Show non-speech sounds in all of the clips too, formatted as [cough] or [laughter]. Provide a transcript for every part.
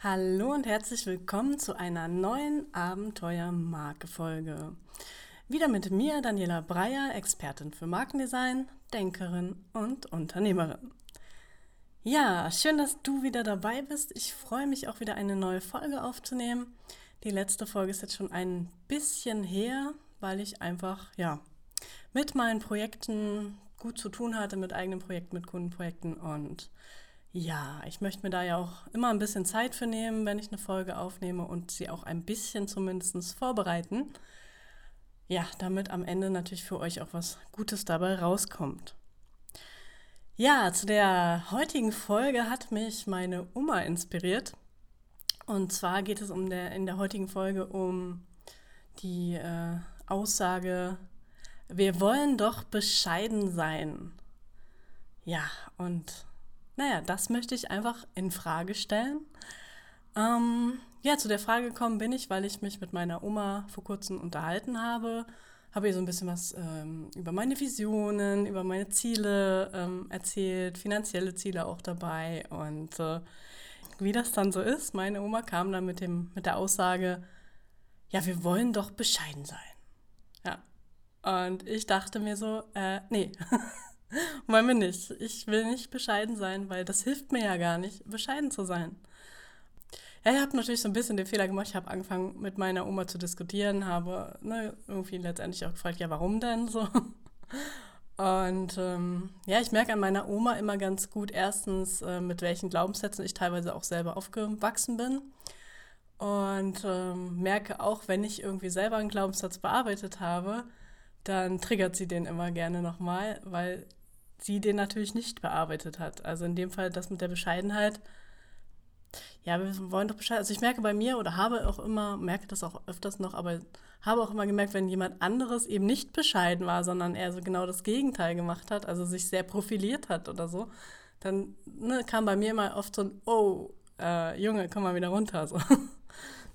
Hallo und herzlich willkommen zu einer neuen Abenteuer-Marke-Folge. Wieder mit mir, Daniela Breyer, Expertin für Markendesign, Denkerin und Unternehmerin. Ja, schön, dass du wieder dabei bist. Ich freue mich auch wieder eine neue Folge aufzunehmen. Die letzte Folge ist jetzt schon ein bisschen her, weil ich einfach, ja, mit meinen Projekten gut zu tun hatte, mit eigenen Projekten, mit Kundenprojekten und ja, ich möchte mir da ja auch immer ein bisschen Zeit für nehmen, wenn ich eine Folge aufnehme und sie auch ein bisschen zumindest vorbereiten. Ja, damit am Ende natürlich für euch auch was Gutes dabei rauskommt. Ja, zu der heutigen Folge hat mich meine Oma inspiriert. Und zwar geht es um der, in der heutigen Folge um die äh, Aussage, wir wollen doch bescheiden sein. Ja, und naja, das möchte ich einfach in Frage stellen. Ähm, ja, zu der Frage gekommen bin ich, weil ich mich mit meiner Oma vor kurzem unterhalten habe. Habe ihr so ein bisschen was ähm, über meine Visionen, über meine Ziele ähm, erzählt, finanzielle Ziele auch dabei. Und äh, wie das dann so ist, meine Oma kam dann mit, dem, mit der Aussage, ja, wir wollen doch bescheiden sein. Ja. Und ich dachte mir so, äh, nee, [laughs] [laughs] Wollen wir nicht. Ich will nicht bescheiden sein, weil das hilft mir ja gar nicht, bescheiden zu sein. Ja, ich habe natürlich so ein bisschen den Fehler gemacht. Ich habe angefangen, mit meiner Oma zu diskutieren, habe ne, irgendwie letztendlich auch gefragt, ja, warum denn so? [laughs] Und ähm, ja, ich merke an meiner Oma immer ganz gut, erstens, äh, mit welchen Glaubenssätzen ich teilweise auch selber aufgewachsen bin. Und ähm, merke auch, wenn ich irgendwie selber einen Glaubenssatz bearbeitet habe, dann triggert sie den immer gerne nochmal, weil sie den natürlich nicht bearbeitet hat. Also in dem Fall das mit der Bescheidenheit. Ja, wir wollen doch Bescheid. Also ich merke bei mir oder habe auch immer, merke das auch öfters noch, aber habe auch immer gemerkt, wenn jemand anderes eben nicht bescheiden war, sondern eher so genau das Gegenteil gemacht hat, also sich sehr profiliert hat oder so, dann ne, kam bei mir immer oft so ein, oh, äh, Junge, komm mal wieder runter. So.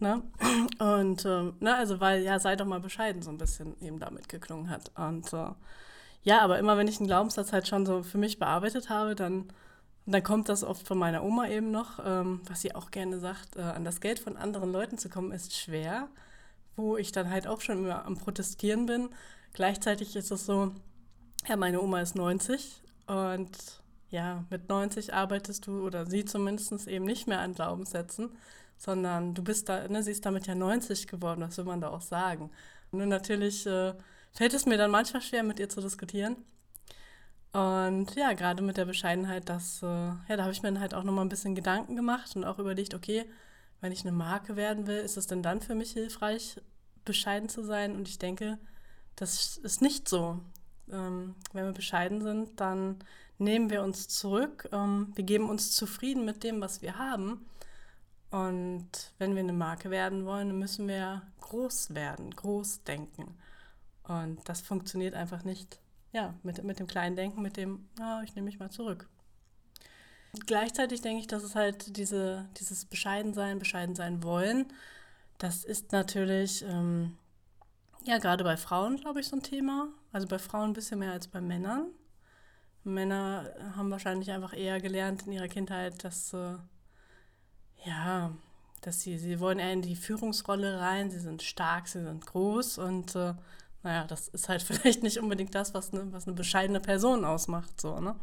Ne? Und ähm, ne, also weil ja, sei doch mal bescheiden so ein bisschen eben damit geklungen hat. Und äh, ja, aber immer wenn ich einen Glaubenssatz halt schon so für mich bearbeitet habe, dann, dann kommt das oft von meiner Oma eben noch, ähm, was sie auch gerne sagt, äh, an das Geld von anderen Leuten zu kommen, ist schwer, wo ich dann halt auch schon immer am Protestieren bin. Gleichzeitig ist es so, ja, meine Oma ist 90 und ja, mit 90 arbeitest du oder sie zumindest eben nicht mehr an Glaubenssätzen, sondern du bist da, ne, sie ist damit ja 90 geworden, was will man da auch sagen. Nur natürlich äh, fällt es mir dann manchmal schwer, mit ihr zu diskutieren. Und ja, gerade mit der Bescheidenheit, das, äh, ja, da habe ich mir dann halt auch nochmal ein bisschen Gedanken gemacht und auch überlegt, okay, wenn ich eine Marke werden will, ist es denn dann für mich hilfreich, bescheiden zu sein? Und ich denke, das ist nicht so. Ähm, wenn wir bescheiden sind, dann nehmen wir uns zurück, ähm, wir geben uns zufrieden mit dem, was wir haben. Und wenn wir eine Marke werden wollen, müssen wir groß werden, groß denken. Und das funktioniert einfach nicht, ja, mit, mit dem kleinen Denken, mit dem, oh, ich nehme mich mal zurück. Gleichzeitig denke ich, dass es halt diese, dieses Bescheidensein, bescheiden sein wollen, das ist natürlich, ähm, ja, gerade bei Frauen, glaube ich, so ein Thema. Also bei Frauen ein bisschen mehr als bei Männern. Männer haben wahrscheinlich einfach eher gelernt in ihrer Kindheit, dass, äh, ja, dass sie, sie wollen eher in die Führungsrolle rein, sie sind stark, sie sind groß und äh, naja, das ist halt [laughs] vielleicht nicht unbedingt das, was eine, was eine bescheidene Person ausmacht. So, ne?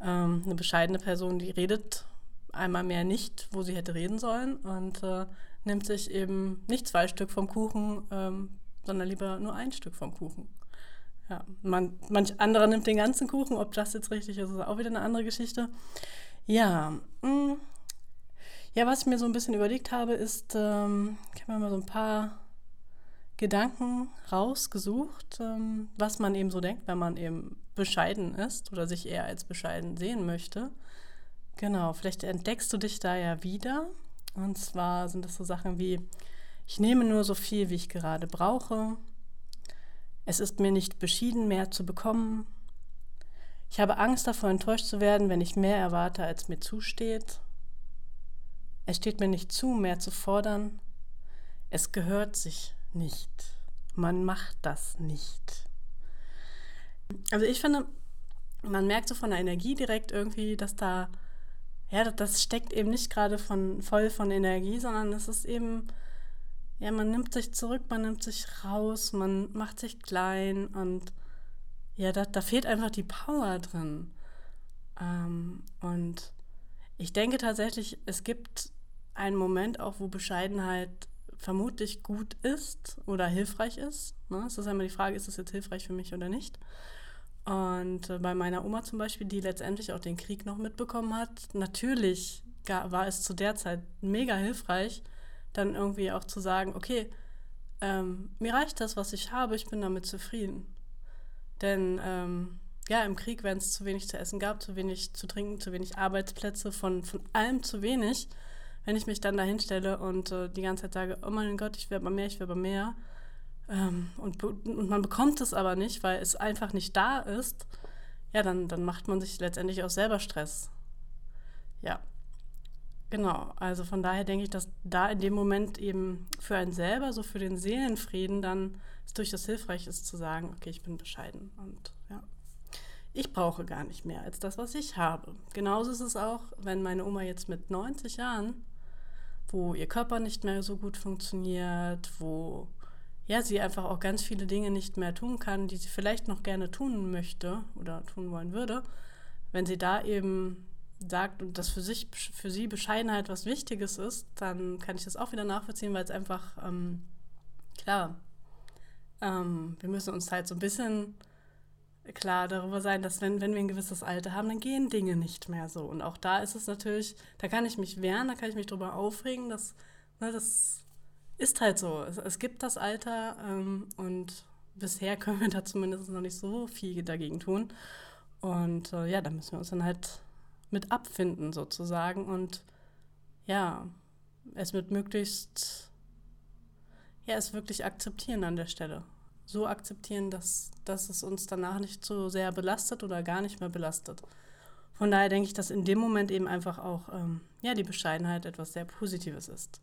Ähm, eine bescheidene Person, die redet einmal mehr nicht, wo sie hätte reden sollen und äh, nimmt sich eben nicht zwei Stück vom Kuchen, ähm, sondern lieber nur ein Stück vom Kuchen. Ja, man, manch anderer nimmt den ganzen Kuchen, ob das jetzt richtig ist, ist auch wieder eine andere Geschichte. Ja, mh. Ja, was ich mir so ein bisschen überlegt habe, ist, ähm, ich habe mir mal so ein paar Gedanken rausgesucht, ähm, was man eben so denkt, wenn man eben bescheiden ist oder sich eher als bescheiden sehen möchte. Genau, vielleicht entdeckst du dich da ja wieder. Und zwar sind das so Sachen wie, ich nehme nur so viel, wie ich gerade brauche. Es ist mir nicht beschieden, mehr zu bekommen. Ich habe Angst davor, enttäuscht zu werden, wenn ich mehr erwarte, als mir zusteht. Es steht mir nicht zu, mehr zu fordern. Es gehört sich nicht. Man macht das nicht. Also ich finde, man merkt so von der Energie direkt irgendwie, dass da ja, das steckt eben nicht gerade von, voll von Energie, sondern es ist eben, ja, man nimmt sich zurück, man nimmt sich raus, man macht sich klein und ja, da, da fehlt einfach die Power drin. Ähm, und ich denke tatsächlich, es gibt einen Moment auch, wo Bescheidenheit vermutlich gut ist oder hilfreich ist. Ne? Es ist einmal die Frage, ist es jetzt hilfreich für mich oder nicht? Und äh, bei meiner Oma zum Beispiel, die letztendlich auch den Krieg noch mitbekommen hat, natürlich war es zu der Zeit mega hilfreich, dann irgendwie auch zu sagen, okay, ähm, mir reicht das, was ich habe, ich bin damit zufrieden. Denn ähm, ja, im Krieg, wenn es zu wenig zu essen gab, zu wenig zu trinken, zu wenig Arbeitsplätze, von, von allem zu wenig, wenn ich mich dann da hinstelle und äh, die ganze Zeit sage, oh mein Gott, ich will aber mehr, ich will aber mehr, ähm, und, und man bekommt es aber nicht, weil es einfach nicht da ist, ja, dann, dann macht man sich letztendlich auch selber Stress. Ja, genau. Also von daher denke ich, dass da in dem Moment eben für einen selber, so für den Seelenfrieden, dann es durchaus hilfreich ist zu sagen, okay, ich bin bescheiden und ja. Ich brauche gar nicht mehr als das, was ich habe. Genauso ist es auch, wenn meine Oma jetzt mit 90 Jahren, wo ihr Körper nicht mehr so gut funktioniert, wo ja, sie einfach auch ganz viele Dinge nicht mehr tun kann, die sie vielleicht noch gerne tun möchte oder tun wollen würde, wenn sie da eben sagt und das für sich, für sie Bescheidenheit was Wichtiges ist, dann kann ich das auch wieder nachvollziehen, weil es einfach, ähm, klar, ähm, wir müssen uns halt so ein bisschen klar darüber sein, dass wenn, wenn wir ein gewisses Alter haben, dann gehen Dinge nicht mehr so. Und auch da ist es natürlich, da kann ich mich wehren, da kann ich mich drüber aufregen, dass, ne, das ist halt so. Es, es gibt das Alter ähm, und bisher [laughs] können wir da zumindest noch nicht so viel dagegen tun. Und äh, ja, da müssen wir uns dann halt mit abfinden sozusagen und ja, es mit möglichst, ja, es wirklich akzeptieren an der Stelle. So akzeptieren, dass, dass es uns danach nicht so sehr belastet oder gar nicht mehr belastet. Von daher denke ich, dass in dem Moment eben einfach auch ähm, ja, die Bescheidenheit etwas sehr Positives ist.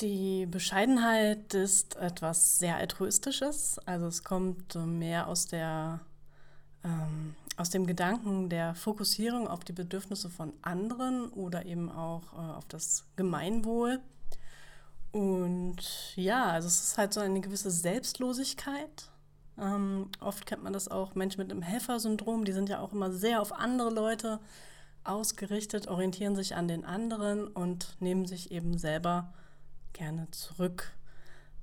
Die Bescheidenheit ist etwas sehr Altruistisches. Also es kommt mehr aus, der, ähm, aus dem Gedanken der Fokussierung auf die Bedürfnisse von anderen oder eben auch äh, auf das Gemeinwohl. Und ja, also es ist halt so eine gewisse Selbstlosigkeit. Ähm, oft kennt man das auch, Menschen mit einem Helfersyndrom, die sind ja auch immer sehr auf andere Leute ausgerichtet, orientieren sich an den anderen und nehmen sich eben selber gerne zurück.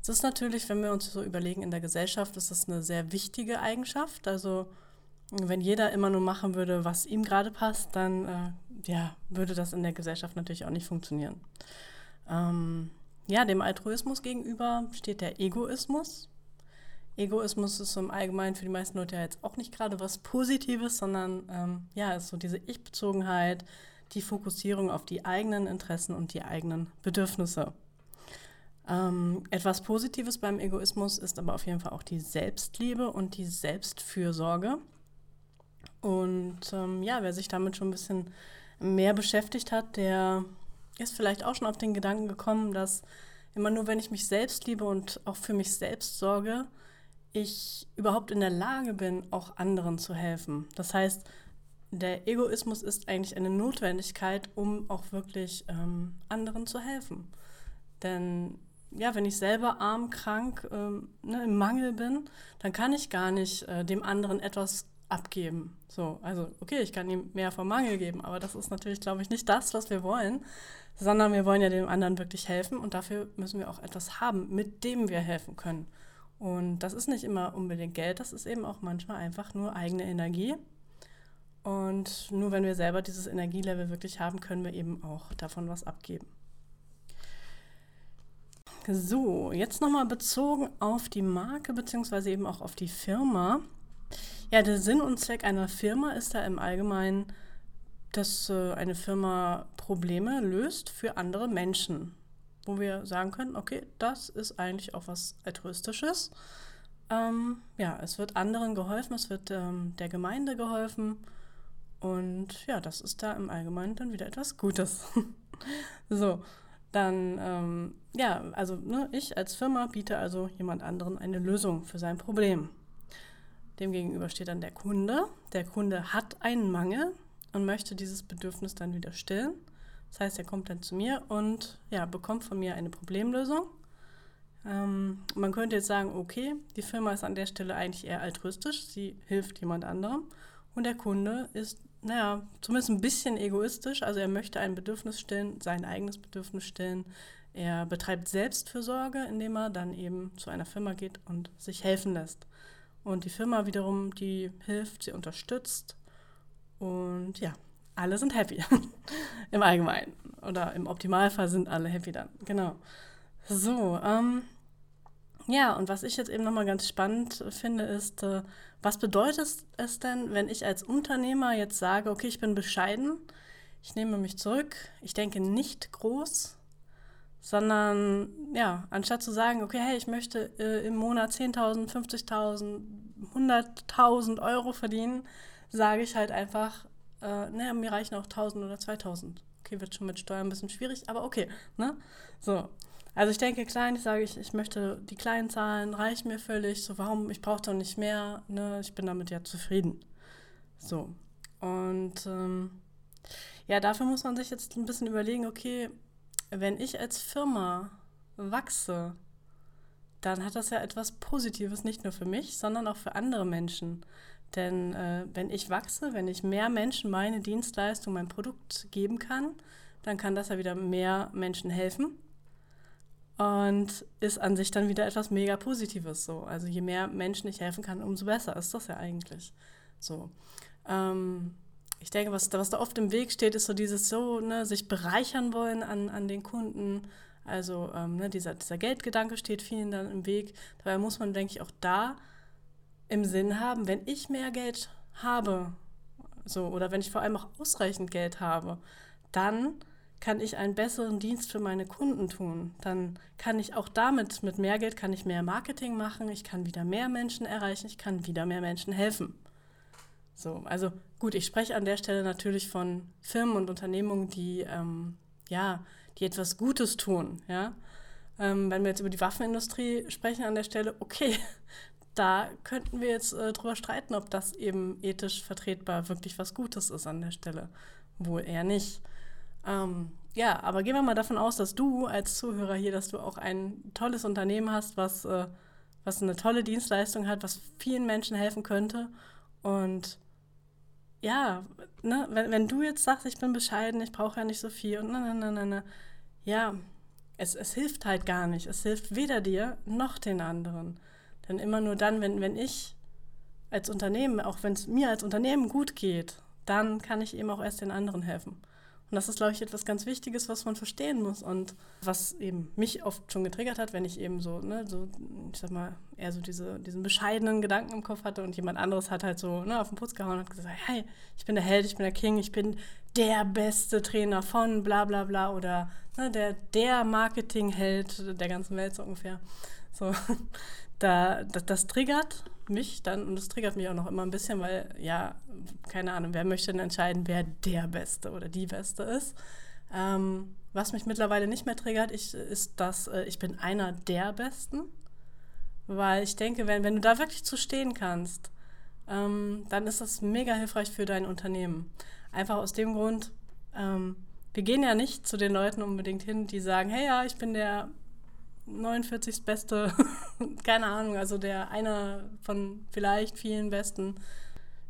Es ist natürlich, wenn wir uns so überlegen, in der Gesellschaft ist das eine sehr wichtige Eigenschaft. Also wenn jeder immer nur machen würde, was ihm gerade passt, dann äh, ja, würde das in der Gesellschaft natürlich auch nicht funktionieren. Ähm, ja, dem Altruismus gegenüber steht der Egoismus. Egoismus ist im Allgemeinen für die meisten Leute ja jetzt auch nicht gerade was Positives, sondern ähm, ja, ist so diese Ich-Bezogenheit, die Fokussierung auf die eigenen Interessen und die eigenen Bedürfnisse. Ähm, etwas Positives beim Egoismus ist aber auf jeden Fall auch die Selbstliebe und die Selbstfürsorge. Und ähm, ja, wer sich damit schon ein bisschen mehr beschäftigt hat, der ist vielleicht auch schon auf den Gedanken gekommen, dass immer nur, wenn ich mich selbst liebe und auch für mich selbst sorge, ich überhaupt in der Lage bin, auch anderen zu helfen. Das heißt, der Egoismus ist eigentlich eine Notwendigkeit, um auch wirklich ähm, anderen zu helfen. Denn ja, wenn ich selber arm, krank, ähm, ne, im Mangel bin, dann kann ich gar nicht äh, dem anderen etwas abgeben. So, also okay, ich kann ihm mehr vom Mangel geben, aber das ist natürlich, glaube ich, nicht das, was wir wollen, sondern wir wollen ja dem anderen wirklich helfen und dafür müssen wir auch etwas haben, mit dem wir helfen können. Und das ist nicht immer unbedingt Geld, das ist eben auch manchmal einfach nur eigene Energie. Und nur wenn wir selber dieses Energielevel wirklich haben, können wir eben auch davon was abgeben. So, jetzt nochmal bezogen auf die Marke beziehungsweise eben auch auf die Firma. Ja, der Sinn und Zweck einer Firma ist da im Allgemeinen, dass äh, eine Firma Probleme löst für andere Menschen. Wo wir sagen können, okay, das ist eigentlich auch was Altruistisches. Ähm, ja, es wird anderen geholfen, es wird ähm, der Gemeinde geholfen. Und ja, das ist da im Allgemeinen dann wieder etwas Gutes. [laughs] so, dann, ähm, ja, also ne, ich als Firma biete also jemand anderen eine Lösung für sein Problem. Demgegenüber steht dann der Kunde. Der Kunde hat einen Mangel und möchte dieses Bedürfnis dann wieder stillen. Das heißt, er kommt dann zu mir und ja, bekommt von mir eine Problemlösung. Ähm, man könnte jetzt sagen, okay, die Firma ist an der Stelle eigentlich eher altruistisch, sie hilft jemand anderem und der Kunde ist, naja, zumindest ein bisschen egoistisch, also er möchte ein Bedürfnis stillen, sein eigenes Bedürfnis stillen. Er betreibt Selbstfürsorge, indem er dann eben zu einer Firma geht und sich helfen lässt. Und die Firma wiederum, die hilft, sie unterstützt. Und ja, alle sind happy. [laughs] Im Allgemeinen. Oder im Optimalfall sind alle happy dann. Genau. So, ähm, ja, und was ich jetzt eben nochmal ganz spannend finde, ist, äh, was bedeutet es denn, wenn ich als Unternehmer jetzt sage, okay, ich bin bescheiden, ich nehme mich zurück, ich denke nicht groß, sondern ja, anstatt zu sagen, okay, hey, ich möchte äh, im Monat 10.000, 50.000, 100.000 Euro verdienen, sage ich halt einfach, äh, naja, mir reichen auch 1.000 oder 2.000. Okay, wird schon mit Steuern ein bisschen schwierig, aber okay, ne? So. Also ich denke klein, ich sage, ich, ich möchte die kleinen Zahlen, reichen mir völlig, so warum, ich brauche doch nicht mehr, ne? Ich bin damit ja zufrieden. So. Und ähm, ja, dafür muss man sich jetzt ein bisschen überlegen, okay, wenn ich als Firma wachse, dann hat das ja etwas Positives, nicht nur für mich, sondern auch für andere Menschen. Denn äh, wenn ich wachse, wenn ich mehr Menschen meine Dienstleistung, mein Produkt geben kann, dann kann das ja wieder mehr Menschen helfen und ist an sich dann wieder etwas mega Positives. So. Also je mehr Menschen ich helfen kann, umso besser ist das ja eigentlich. So. Ähm, ich denke, was, was da oft im Weg steht, ist so dieses so, ne, sich bereichern wollen an, an den Kunden. Also ähm, ne, dieser, dieser Geldgedanke steht vielen dann im Weg. Dabei muss man, denke ich, auch da im Sinn haben, wenn ich mehr Geld habe, so, oder wenn ich vor allem auch ausreichend Geld habe, dann kann ich einen besseren Dienst für meine Kunden tun. Dann kann ich auch damit, mit mehr Geld, kann ich mehr Marketing machen, ich kann wieder mehr Menschen erreichen, ich kann wieder mehr Menschen helfen. So, also gut, ich spreche an der Stelle natürlich von Firmen und Unternehmungen, die ähm, ja, die etwas Gutes tun. Ja? Ähm, wenn wir jetzt über die Waffenindustrie sprechen an der Stelle, okay, [laughs] da könnten wir jetzt äh, drüber streiten, ob das eben ethisch vertretbar wirklich was Gutes ist an der Stelle. Wohl eher nicht. Ähm, ja, aber gehen wir mal davon aus, dass du als Zuhörer hier, dass du auch ein tolles Unternehmen hast, was, äh, was eine tolle Dienstleistung hat, was vielen Menschen helfen könnte. Und ja, ne, wenn, wenn du jetzt sagst, ich bin bescheiden, ich brauche ja nicht so viel und na, na, na, na, ja, es, es hilft halt gar nicht. Es hilft weder dir noch den anderen. Denn immer nur dann, wenn, wenn ich als Unternehmen, auch wenn es mir als Unternehmen gut geht, dann kann ich eben auch erst den anderen helfen. Und das ist, glaube ich, etwas ganz Wichtiges, was man verstehen muss und was eben mich oft schon getriggert hat, wenn ich eben so, ne, so, ich sag mal, eher so diese, diesen bescheidenen Gedanken im Kopf hatte und jemand anderes hat halt so ne, auf den Putz gehauen und hat gesagt, hey, ich bin der Held, ich bin der King, ich bin der beste Trainer von bla bla bla oder ne, der, der Marketingheld der ganzen Welt so ungefähr. So, [laughs] da, das, das triggert mich dann und das triggert mich auch noch immer ein bisschen, weil ja, keine Ahnung, wer möchte denn entscheiden, wer der Beste oder die Beste ist. Ähm, was mich mittlerweile nicht mehr triggert, ich, ist, dass äh, ich bin einer der Besten, weil ich denke, wenn, wenn du da wirklich zu stehen kannst, ähm, dann ist das mega hilfreich für dein Unternehmen. Einfach aus dem Grund, ähm, wir gehen ja nicht zu den Leuten unbedingt hin, die sagen, hey ja, ich bin der 49. Beste, [laughs] keine Ahnung, also der einer von vielleicht vielen Besten.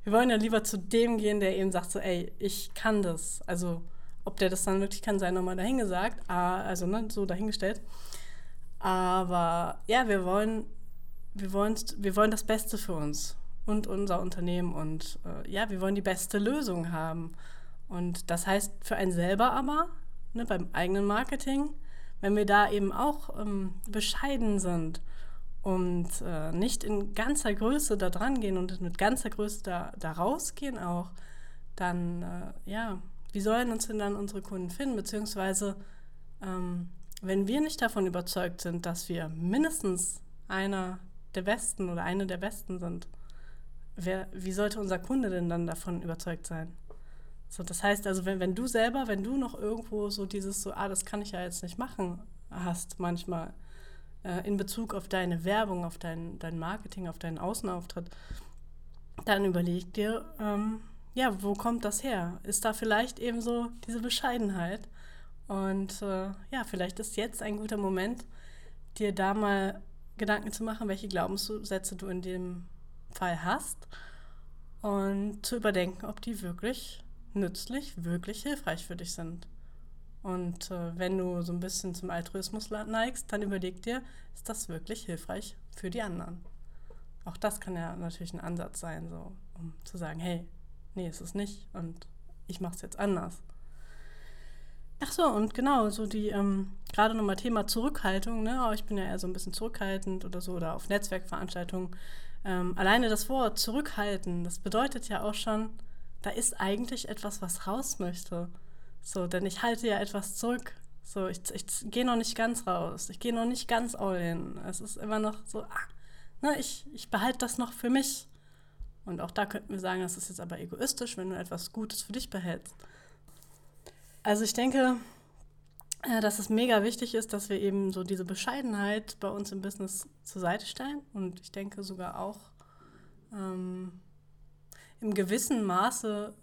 Wir wollen ja lieber zu dem gehen, der eben sagt so, ey, ich kann das. Also ob der das dann wirklich kann, sei nochmal dahingesagt, ah, also ne, so dahingestellt. Aber ja, wir wollen, wir wollen, wir wollen das Beste für uns und unser Unternehmen und äh, ja, wir wollen die beste Lösung haben. Und das heißt für einen selber aber, ne, beim eigenen Marketing, wenn wir da eben auch ähm, bescheiden sind und äh, nicht in ganzer Größe da dran gehen und mit ganzer Größe da, da rausgehen auch, dann, äh, ja, wie sollen uns denn dann unsere Kunden finden? Beziehungsweise, ähm, wenn wir nicht davon überzeugt sind, dass wir mindestens einer der Besten oder eine der Besten sind, wer, wie sollte unser Kunde denn dann davon überzeugt sein? So, das heißt also, wenn, wenn du selber, wenn du noch irgendwo so dieses so, ah, das kann ich ja jetzt nicht machen, hast manchmal äh, in Bezug auf deine Werbung, auf dein, dein Marketing, auf deinen Außenauftritt, dann überleg dir, ähm, ja, wo kommt das her? Ist da vielleicht eben so diese Bescheidenheit? Und äh, ja, vielleicht ist jetzt ein guter Moment, dir da mal Gedanken zu machen, welche Glaubenssätze du in dem Fall hast und zu überdenken, ob die wirklich nützlich, wirklich hilfreich für dich sind. Und äh, wenn du so ein bisschen zum Altruismus neigst, dann überleg dir, ist das wirklich hilfreich für die anderen? Auch das kann ja natürlich ein Ansatz sein, so, um zu sagen, hey, nee, ist es nicht und ich mache es jetzt anders. Ach so, und genau, so die, ähm, gerade nochmal Thema Zurückhaltung, ne? Oh, ich bin ja eher so ein bisschen zurückhaltend oder so, oder auf Netzwerkveranstaltungen. Ähm, alleine das Wort zurückhalten, das bedeutet ja auch schon, da ist eigentlich etwas, was raus möchte. So, denn ich halte ja etwas zurück. So, ich, ich gehe noch nicht ganz raus. Ich gehe noch nicht ganz all in. Es ist immer noch so, ah, ne, ich, ich behalte das noch für mich. Und auch da könnten wir sagen, das ist jetzt aber egoistisch, wenn du etwas Gutes für dich behältst. Also ich denke, äh, dass es mega wichtig ist, dass wir eben so diese Bescheidenheit bei uns im Business zur Seite stellen. Und ich denke sogar auch ähm, im gewissen Maße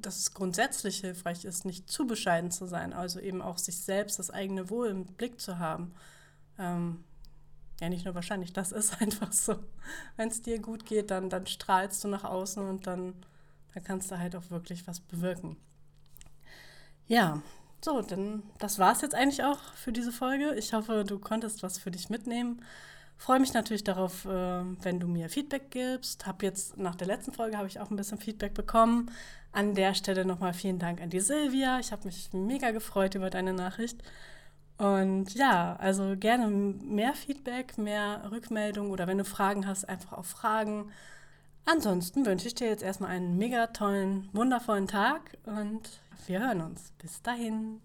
dass es grundsätzlich hilfreich ist, nicht zu bescheiden zu sein, also eben auch sich selbst, das eigene Wohl im Blick zu haben. Ähm, ja, nicht nur wahrscheinlich, das ist [laughs] einfach so. Wenn es dir gut geht, dann, dann strahlst du nach außen und dann, dann kannst du halt auch wirklich was bewirken. Ja, so, dann das war es jetzt eigentlich auch für diese Folge. Ich hoffe, du konntest was für dich mitnehmen. Freue mich natürlich darauf, äh, wenn du mir Feedback gibst. Hab jetzt nach der letzten Folge habe ich auch ein bisschen Feedback bekommen. An der Stelle nochmal vielen Dank an die Silvia. Ich habe mich mega gefreut über deine Nachricht. Und ja, also gerne mehr Feedback, mehr Rückmeldung oder wenn du Fragen hast, einfach auch Fragen. Ansonsten wünsche ich dir jetzt erstmal einen mega tollen, wundervollen Tag und wir hören uns. Bis dahin.